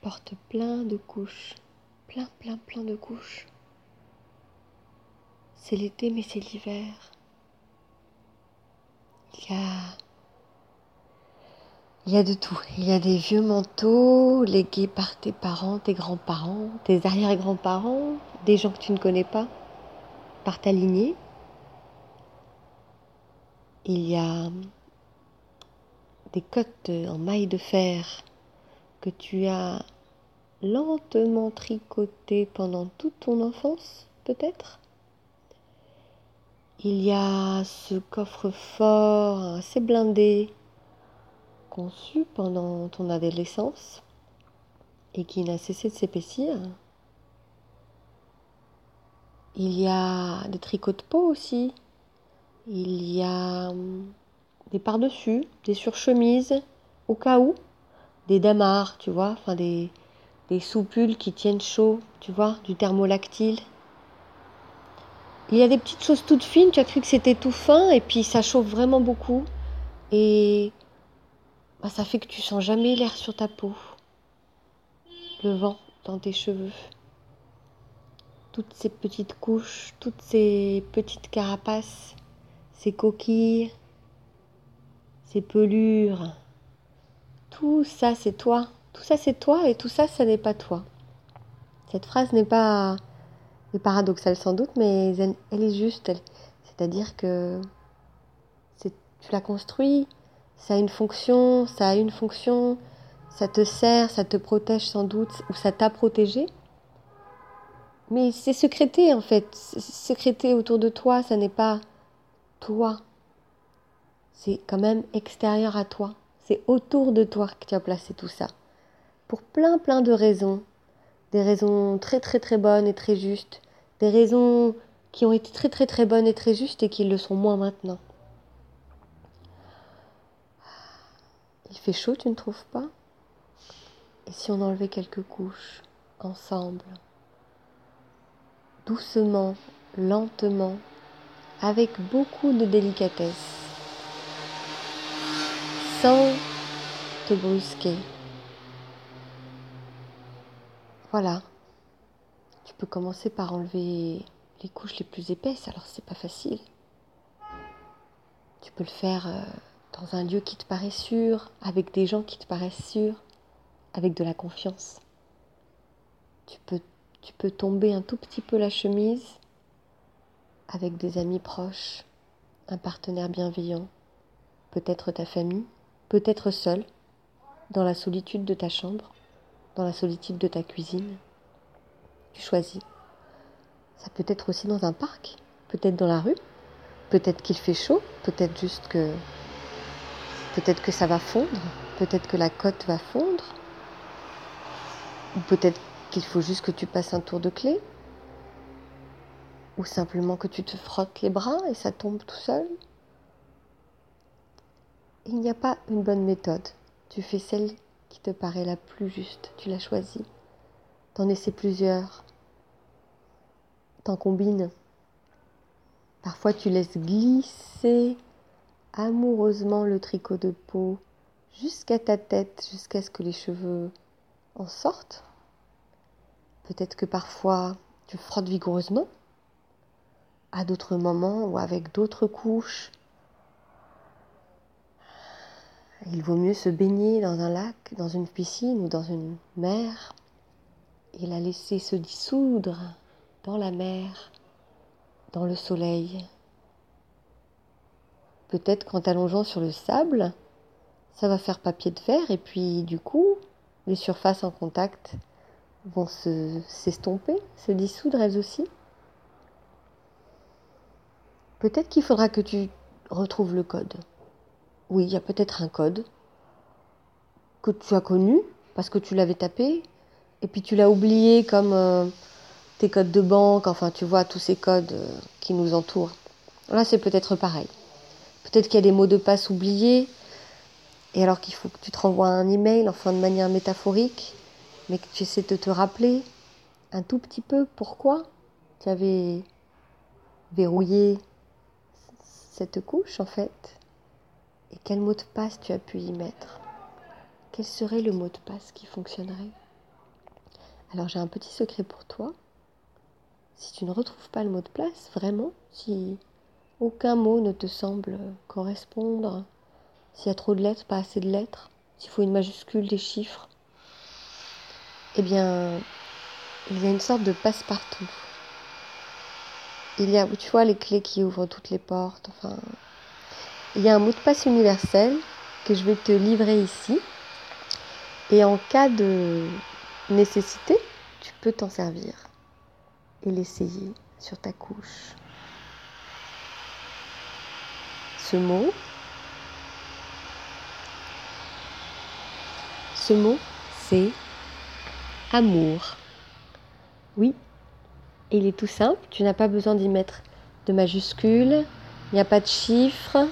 porte plein de couches, plein, plein, plein de couches. C'est l'été, mais c'est l'hiver. Il y a il y a de tout. Il y a des vieux manteaux légués par tes parents, tes grands-parents, tes arrière-grands-parents, des gens que tu ne connais pas, par ta lignée. Il y a des cottes en maille de fer que tu as lentement tricotées pendant toute ton enfance, peut-être? Il y a ce coffre-fort assez blindé conçu pendant ton adolescence et qui n'a cessé de s'épaissir. Il y a des tricots de peau aussi. Il y a hum, des par-dessus, des surchemises, au cas où, des damars, tu vois, enfin des, soupules qui tiennent chaud, tu vois, du thermolactyle. Il y a des petites choses toutes fines, tu as cru que c'était tout fin et puis ça chauffe vraiment beaucoup. Et bah, ça fait que tu sens jamais l'air sur ta peau, le vent dans tes cheveux. Toutes ces petites couches, toutes ces petites carapaces, ces coquilles, ces pelures, tout ça c'est toi. Tout ça c'est toi et tout ça ça n'est pas toi. Cette phrase n'est pas est paradoxale sans doute, mais elle, est juste. C'est-à-dire que tu l'as construit, ça a une fonction, ça a une fonction, ça te sert, ça te protège sans doute, ou ça t'a protégé. Mais c'est secrété en fait, secrété autour de toi, ça n'est pas toi. C'est quand même extérieur à toi. C'est autour de toi que tu as placé tout ça. Pour plein plein de raisons. Des raisons très très très bonnes et très justes. Des raisons qui ont été très très très bonnes et très justes et qui le sont moins maintenant. Il fait chaud, tu ne trouves pas? Et si on enlevait quelques couches ensemble? Doucement, lentement, avec beaucoup de délicatesse, sans te brusquer. Voilà. Tu peux commencer par enlever les couches les plus épaisses, alors c'est pas facile. Tu peux le faire euh, dans un lieu qui te paraît sûr, avec des gens qui te paraissent sûrs, avec de la confiance. Tu peux, tu peux tomber un tout petit peu la chemise avec des amis proches, un partenaire bienveillant, peut-être ta famille, peut-être seul, dans la solitude de ta chambre, dans la solitude de ta cuisine. Tu choisis. Ça peut être aussi dans un parc, peut-être dans la rue, peut-être qu'il fait chaud, peut-être juste que Peut-être que ça va fondre, peut-être que la côte va fondre, ou peut-être qu'il faut juste que tu passes un tour de clé, ou simplement que tu te frottes les bras et ça tombe tout seul. Il n'y a pas une bonne méthode. Tu fais celle qui te paraît la plus juste, tu la choisis. T'en essaies plusieurs. T'en combines. Parfois tu laisses glisser amoureusement le tricot de peau jusqu'à ta tête, jusqu'à ce que les cheveux en sortent. Peut-être que parfois tu frottes vigoureusement, à d'autres moments ou avec d'autres couches. Il vaut mieux se baigner dans un lac, dans une piscine ou dans une mer et la laisser se dissoudre dans la mer, dans le soleil. Peut-être qu'en t'allongeant sur le sable, ça va faire papier de verre et puis du coup, les surfaces en contact vont s'estomper, se, dissoudre elles aussi. Peut-être qu'il faudra que tu retrouves le code. Oui, il y a peut-être un code que tu as connu parce que tu l'avais tapé et puis tu l'as oublié comme euh, tes codes de banque, enfin tu vois tous ces codes euh, qui nous entourent. Là, c'est peut-être pareil. Peut-être qu'il y a des mots de passe oubliés, et alors qu'il faut que tu te renvoies un email, enfin de manière métaphorique, mais que tu essaies de te rappeler un tout petit peu pourquoi tu avais verrouillé cette couche en fait, et quel mot de passe tu as pu y mettre? Quel serait le mot de passe qui fonctionnerait? Alors j'ai un petit secret pour toi. Si tu ne retrouves pas le mot de place, vraiment, si aucun mot ne te semble correspondre, s'il y a trop de lettres, pas assez de lettres, s'il faut une majuscule, des chiffres, eh bien, il y a une sorte de passe-partout. Il y a, tu vois, les clés qui ouvrent toutes les portes. Enfin, il y a un mot de passe universel que je vais te livrer ici. Et en cas de nécessité, tu peux t'en servir et l'essayer sur ta couche. Ce mot, ce mot, c'est amour. Oui, il est tout simple, tu n'as pas besoin d'y mettre de majuscules, il n'y a pas de chiffres,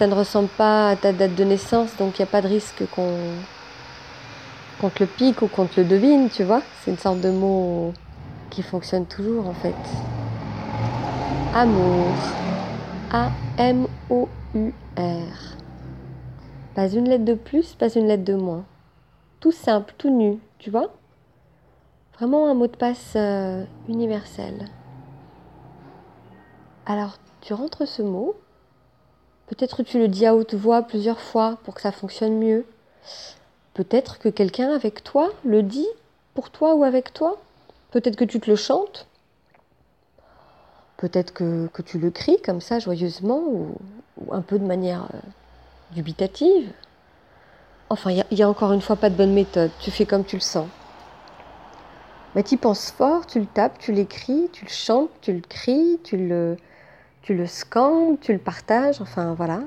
ça ne ressemble pas à ta date de naissance, donc il n'y a pas de risque qu'on te le pique ou qu'on te le devine, tu vois. C'est une sorte de mot qui fonctionne toujours en fait. Amour. A-M-O-U-R. Pas une lettre de plus, pas une lettre de moins. Tout simple, tout nu, tu vois Vraiment un mot de passe euh, universel. Alors, tu rentres ce mot. Peut-être tu le dis à haute voix plusieurs fois pour que ça fonctionne mieux. Peut-être que quelqu'un avec toi le dit pour toi ou avec toi. Peut-être que tu te le chantes. Peut-être que, tu le cries comme ça joyeusement ou, un peu de manière euh, dubitative. Enfin, il n'y a, encore une fois pas de bonne méthode. Tu fais comme tu le sens. Mais tu penses fort, tu le tapes, tu l'écris, tu le chantes, tu le cries, tu le, tu le scannes, tu le partages, enfin voilà.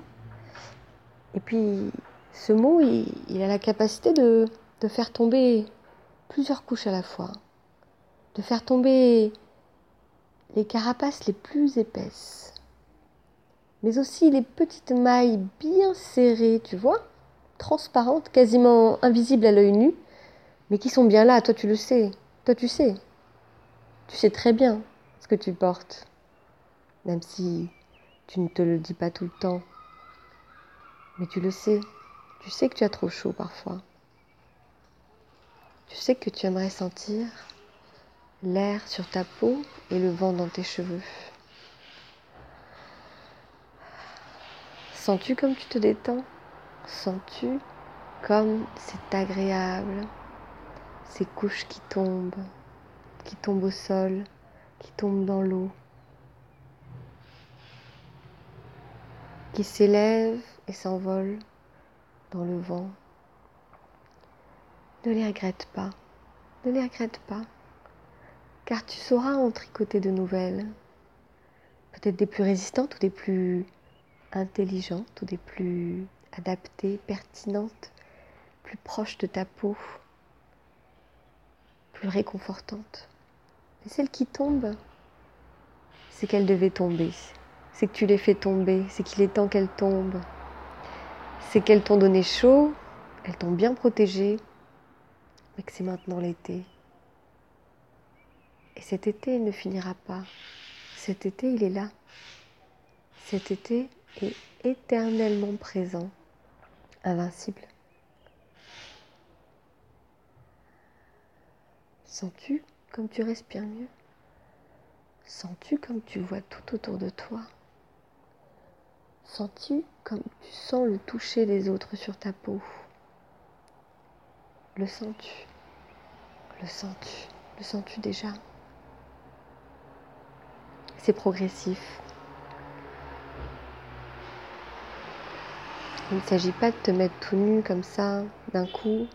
Et puis ce mot, il, a la capacité de, de, faire tomber plusieurs couches à la fois, de faire tomber les carapaces les plus épaisses, mais aussi les petites mailles bien serrées, tu vois, transparentes, quasiment invisibles à l'œil nu, mais qui sont bien là, toi tu le sais. Toi, tu sais. Tu sais très bien ce que tu portes, même si tu ne te le dis pas tout le temps. Mais tu le sais. Tu sais que tu as trop chaud parfois. Tu sais que tu aimerais sentir l'air sur ta peau et le vent dans tes cheveux. Sens-tu comme tu te détends? Sens-tu comme c'est agréable? Ces couches qui tombent, qui tombent au sol, qui tombent dans l'eau, qui s'élèvent et s'envolent dans le vent. Ne les regrette pas, ne les regrette pas, car tu sauras en tricoter de nouvelles, peut-être des plus résistantes ou des plus intelligentes ou des plus adaptées, pertinentes, plus proches de ta peau réconfortante. Et celle qui tombe, c'est qu'elle devait tomber. C'est que tu les fais tomber, c'est qu'il est temps qu'elle tombe. C'est qu'elles t'ont donné chaud, elles t'ont bien protégé, mais que c'est maintenant l'été. Et cet été, il ne finira pas. Cet été, il est là. Cet été est éternellement présent, invincible. Sens-tu comme tu respires mieux? Sens-tu comme tu vois tout autour de toi? Sens-tu comme tu sens le toucher des autres sur ta peau? Le sens-tu? Le sens-tu? Le sens-tu déjà? C'est progressif. Il ne s'agit pas de te mettre tout nu comme ça d'un coup.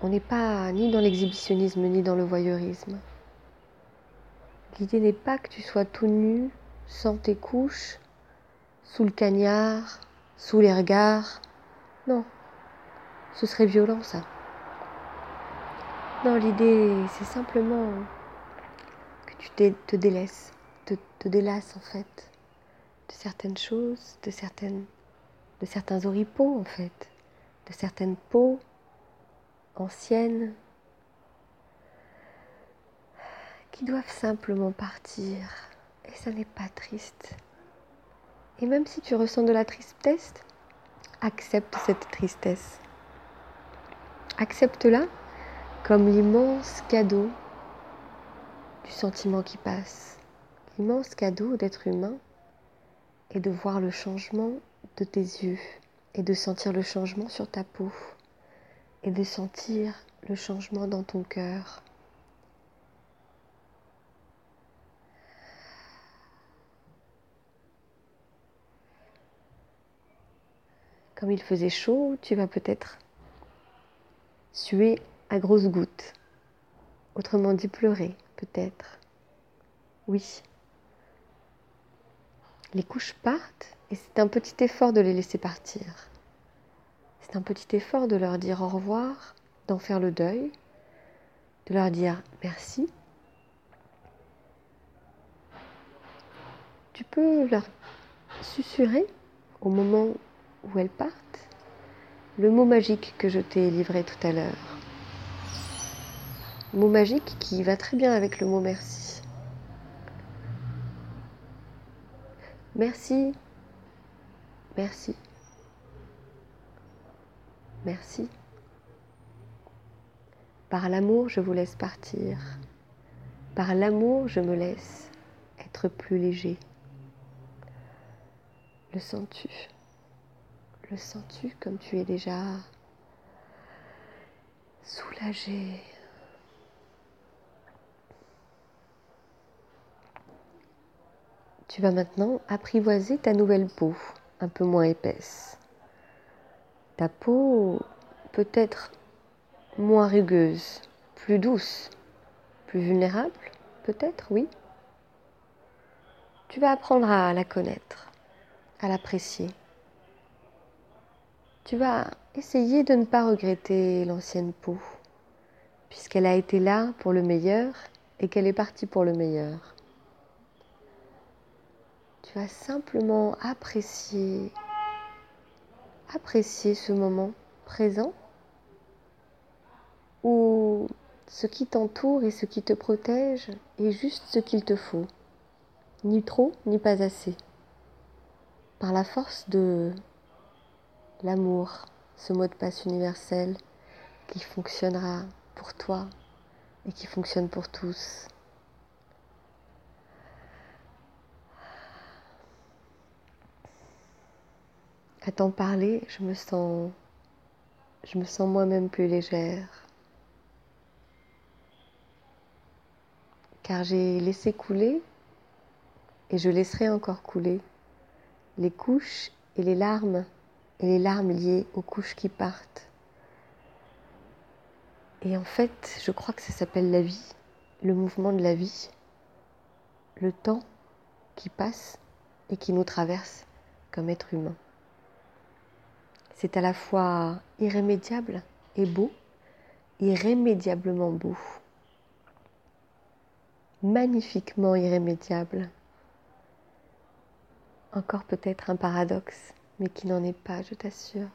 On n'est pas ni dans l'exhibitionnisme ni dans le voyeurisme. L'idée n'est pas que tu sois tout nu, sans tes couches, sous le cagnard, sous les regards. Non, ce serait violent ça. Non, l'idée, c'est simplement que tu te, délaisses, te, te délasses en fait de certaines choses, de certaines, de certains oripeaux en fait, de certaines peaux anciennes qui doivent simplement partir. Et ça n'est pas triste. Et même si tu ressens de la tristesse, accepte cette tristesse. Accepte-la comme l'immense cadeau du sentiment qui passe. L'immense cadeau d'être humain et de voir le changement de tes yeux et de sentir le changement sur ta peau et de sentir le changement dans ton cœur. Comme il faisait chaud, tu vas peut-être suer à grosses gouttes. Autrement dit, pleurer, peut-être. Oui. Les couches partent et c'est un petit effort de les laisser partir. C'est un petit effort de leur dire au revoir, d'en faire le deuil, de leur dire merci. Tu peux leur susurrer au moment où elles partent le mot magique que je t'ai livré tout à l'heure. Mot magique qui va très bien avec le mot merci. Merci. Merci. Merci. Par l'amour, je vous laisse partir. Par l'amour, je me laisse être plus léger. Le sens-tu? Le sens-tu comme tu es déjà soulagé? Tu vas maintenant apprivoiser ta nouvelle peau, un peu moins épaisse. Ta peau peut être moins rugueuse, plus douce, plus vulnérable, peut-être, oui. Tu vas apprendre à la connaître, à l'apprécier. Tu vas essayer de ne pas regretter l'ancienne peau, puisqu'elle a été là pour le meilleur et qu'elle est partie pour le meilleur. Tu vas simplement apprécier, apprécier ce moment présent où ce qui t'entoure et ce qui te protège est juste ce qu'il te faut, ni trop ni pas assez. Par la force de l'amour, ce mot de passe universel qui fonctionnera pour toi et qui fonctionne pour tous. À t'en parler, je me sens je me sens moi-même plus légère. Car j'ai laissé couler et je laisserai encore couler les couches et les larmes et les larmes liées aux couches qui partent. Et en fait, je crois que ça s'appelle la vie, le mouvement de la vie, le temps qui passe et qui nous traverse comme être humain. C'est à la fois irrémédiable et beau, irrémédiablement beau, magnifiquement irrémédiable. Encore peut-être un paradoxe, mais qui n'en est pas, je t'assure.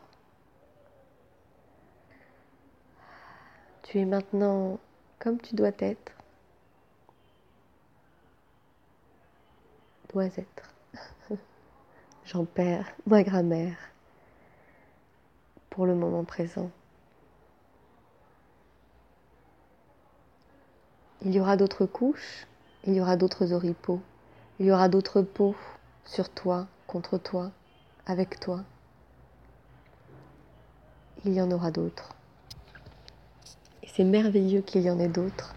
Tu es maintenant comme tu dois être. Dois être. J'en perds ma grammaire pour le moment présent. Il y aura d'autres couches, il y aura d'autres oripeaux, il y aura d'autres peaux sur toi, contre toi, avec toi. Il y en aura d'autres. Et c'est merveilleux qu'il y en ait d'autres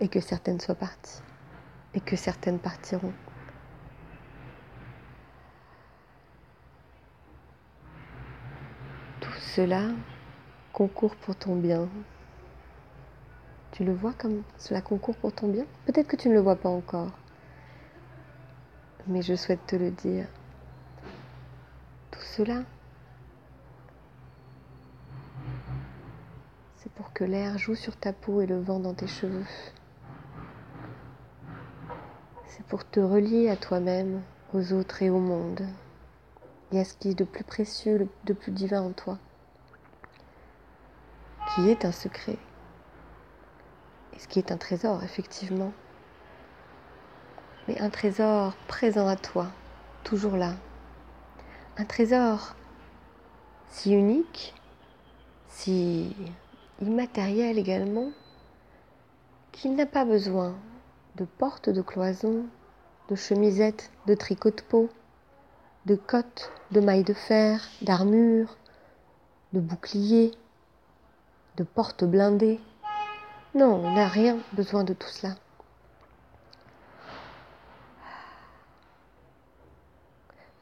et que certaines soient parties et que certaines partiront. cela concourt pour ton bien. Tu le vois comme cela concourt pour ton bien? Peut-être que tu ne le vois pas encore. Mais je souhaite te le dire. Tout cela, c'est pour que l'air joue sur ta peau et le vent dans tes cheveux. C'est pour te relier à toi-même, aux autres et au monde, et à ce qui est de plus précieux, de plus divin en toi qui est un secret et ce qui est un trésor, effectivement. Mais un trésor présent à toi, toujours là. Un trésor si unique, si immatériel également, qu'il n'a pas besoin de portes de cloison, de chemisettes, de tricot de peau, de cottes, de mailles de fer, d'armures, de boucliers, de portes blindées. Non, on n'a rien besoin de tout cela.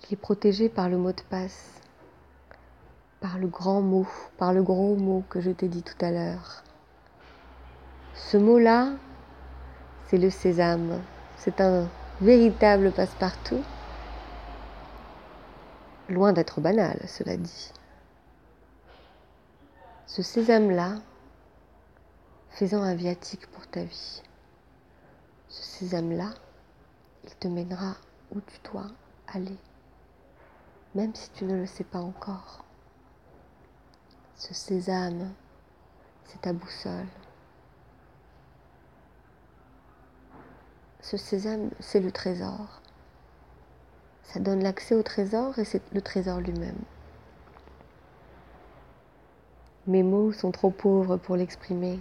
Il est protégé par le mot de passe, par le grand mot, par le gros mot que je t'ai dit tout à l'heure. Ce mot-là, c'est le sésame. C'est un véritable passe-partout. Loin d'être banal, cela dit. Ce sésame-là, faisant un viatique pour ta vie. Ce sésame-là, il te mènera où tu dois aller même si tu ne le sais pas encore. Ce sésame, c'est ta boussole. Ce sésame, c'est le trésor. Ça donne l'accès au trésor et c'est le trésor lui-même. Mes mots sont trop pauvres pour l'exprimer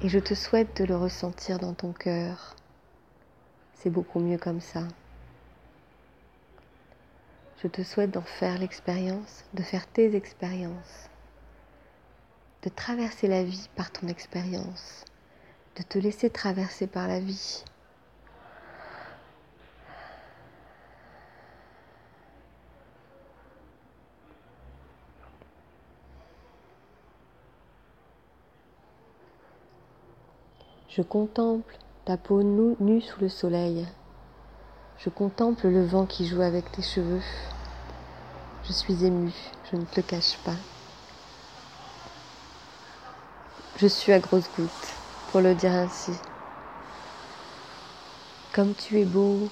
et je te souhaite de le ressentir dans ton cœur. C'est beaucoup mieux comme ça. Je te souhaite d'en faire l'expérience, de faire tes expériences, de traverser la vie par ton expérience, de te laisser traverser par la vie. Je contemple ta peau nue sous le soleil. Je contemple le vent qui joue avec tes cheveux. Je suis émue, je ne te cache pas. Je suis à grosses gouttes, pour le dire ainsi. Comme tu es beau.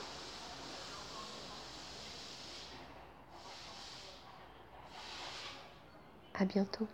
À bientôt.